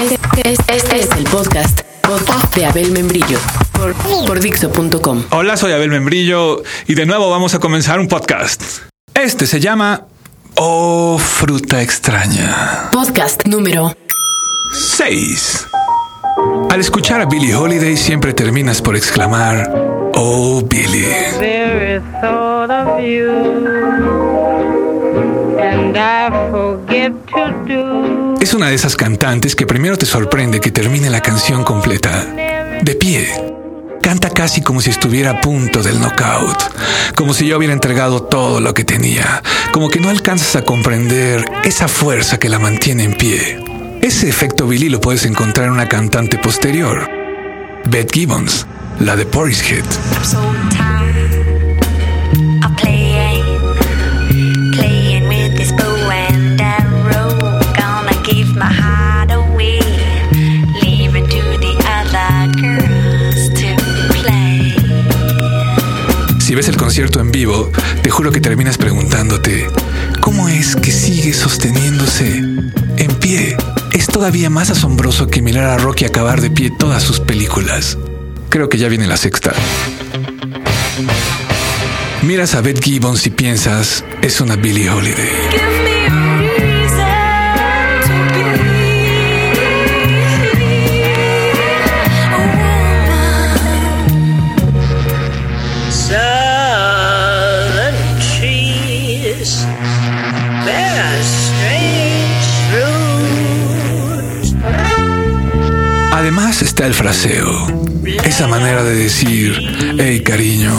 Este, este- este es el podcast, podcast de Abel Membrillo por, por Dixo.com. Hola, soy Abel Membrillo y de nuevo vamos a comenzar un podcast. Este se llama Oh Fruta Extraña Podcast número 6. Al escuchar a Billie Holiday siempre terminas por exclamar Oh Billie. very thought of you. And I forget to do. Es una de esas cantantes que primero te sorprende que termine la canción completa. De pie. Canta casi como si estuviera a punto del knockout, como si yo hubiera entregado todo lo que tenía, como que no alcanzas a comprender esa fuerza que la mantiene en pie. Ese efecto Billy lo puedes encontrar en una cantante posterior, Beth Gibbons, la de Portishead. Si ves el concierto en vivo, te juro que terminas preguntándote, ¿cómo es que sigue sosteniéndose en pie? Es todavía más asombroso que mirar a Rocky acabar de pie todas sus películas. Creo que ya viene la sexta. Miras a Beth Gibbons y piensas, es una Billie Holiday. Además está el fraseo, esa manera de decir, hey cariño,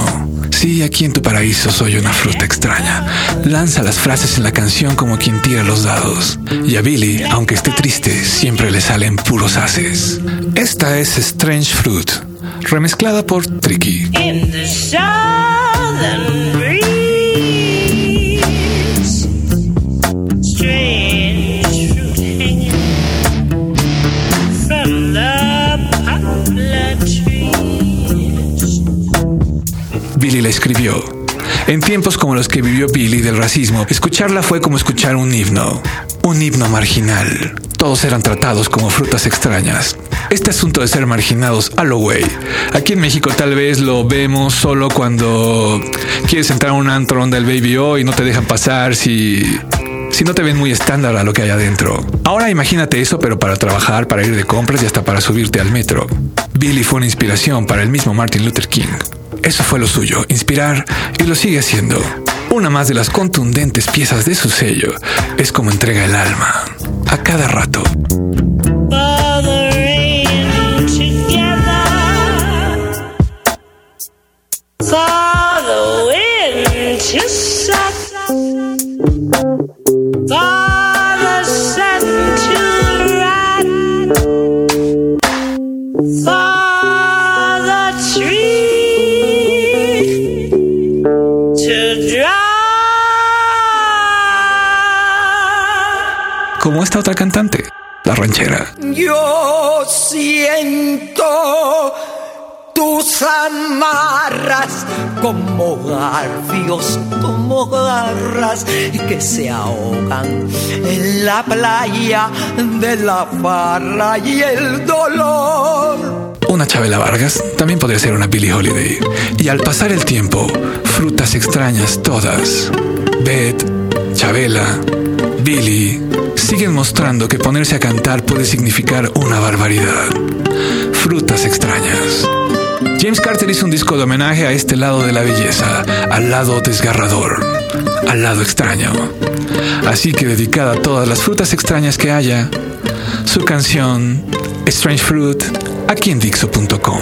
sí, aquí en tu paraíso soy una fruta extraña. Lanza las frases en la canción como quien tira los dados. Y a Billy, aunque esté triste, siempre le salen puros haces. Esta es Strange Fruit, remezclada por Tricky. Como los que vivió Billy del racismo, escucharla fue como escuchar un himno, un himno marginal. Todos eran tratados como frutas extrañas. Este asunto de ser marginados a lo. Aquí en México tal vez lo vemos solo cuando quieres entrar a un antro onda el baby O y no te dejan pasar si si no te ven muy estándar a lo que hay adentro. Ahora imagínate eso, pero para trabajar, para ir de compras y hasta para subirte al metro. Billy fue una inspiración para el mismo Martin Luther King. Eso fue lo suyo, inspirar, y lo sigue haciendo. Una más de las contundentes piezas de su sello es como entrega el alma, a cada rato. Ranchera. Yo siento tus amarras como garfios, como garras que se ahogan en la playa de la farra y el dolor. Una Chabela Vargas también podría ser una Billie Holiday. Y al pasar el tiempo, frutas extrañas todas, Beth, Chabela, Billie, siguen mostrando que ponerse a cantar puede significar una barbaridad. Frutas extrañas. James Carter hizo un disco de homenaje a este lado de la belleza, al lado desgarrador, al lado extraño. Así que dedicada a todas las frutas extrañas que haya, su canción Strange Fruit aquí en Dixo.com.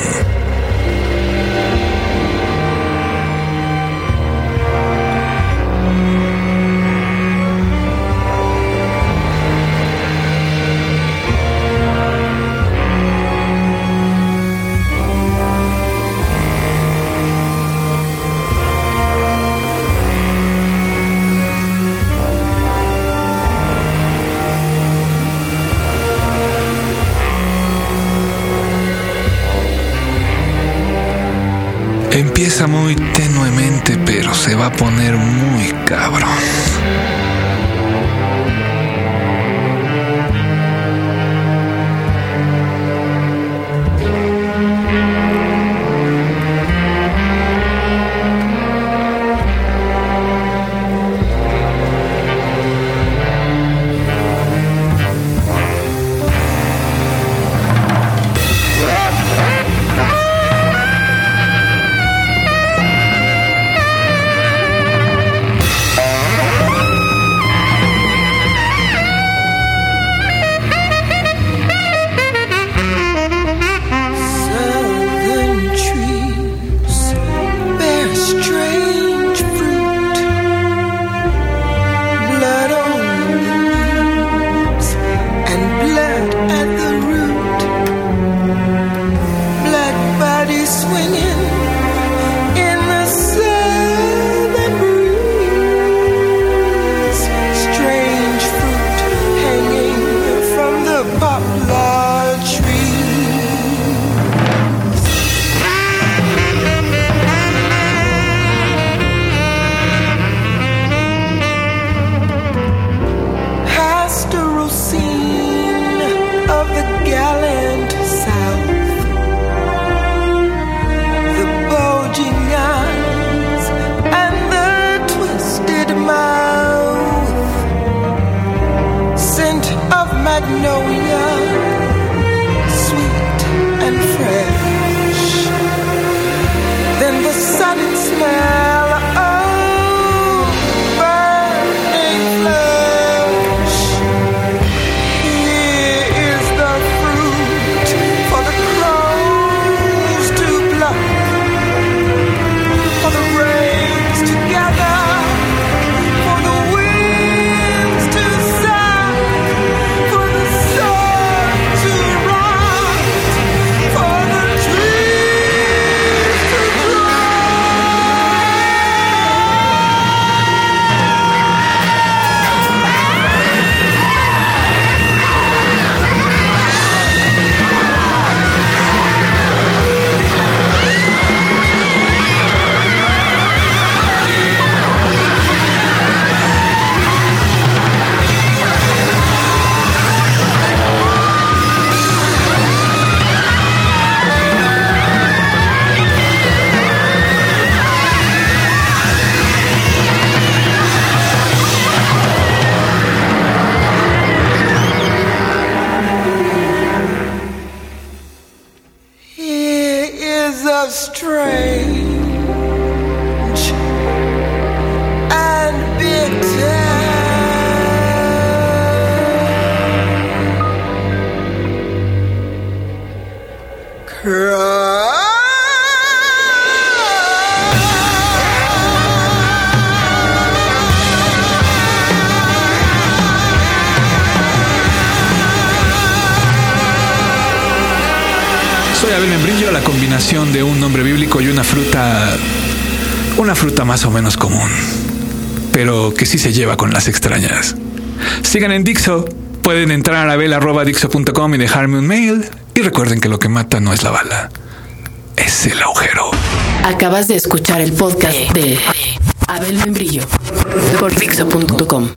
Empieza muy tenuemente, pero se va a poner muy cabrón. Soy Abel Membrillo, la combinación de un nombre bíblico y una fruta. Una fruta más o menos común, pero que sí se lleva con las extrañas. Sigan en Dixo, pueden entrar a abel.dixo.com y dejarme un mail. Y recuerden que lo que mata no es la bala, es el agujero. Acabas de escuchar el podcast de Abel Membrillo por Dixo.com.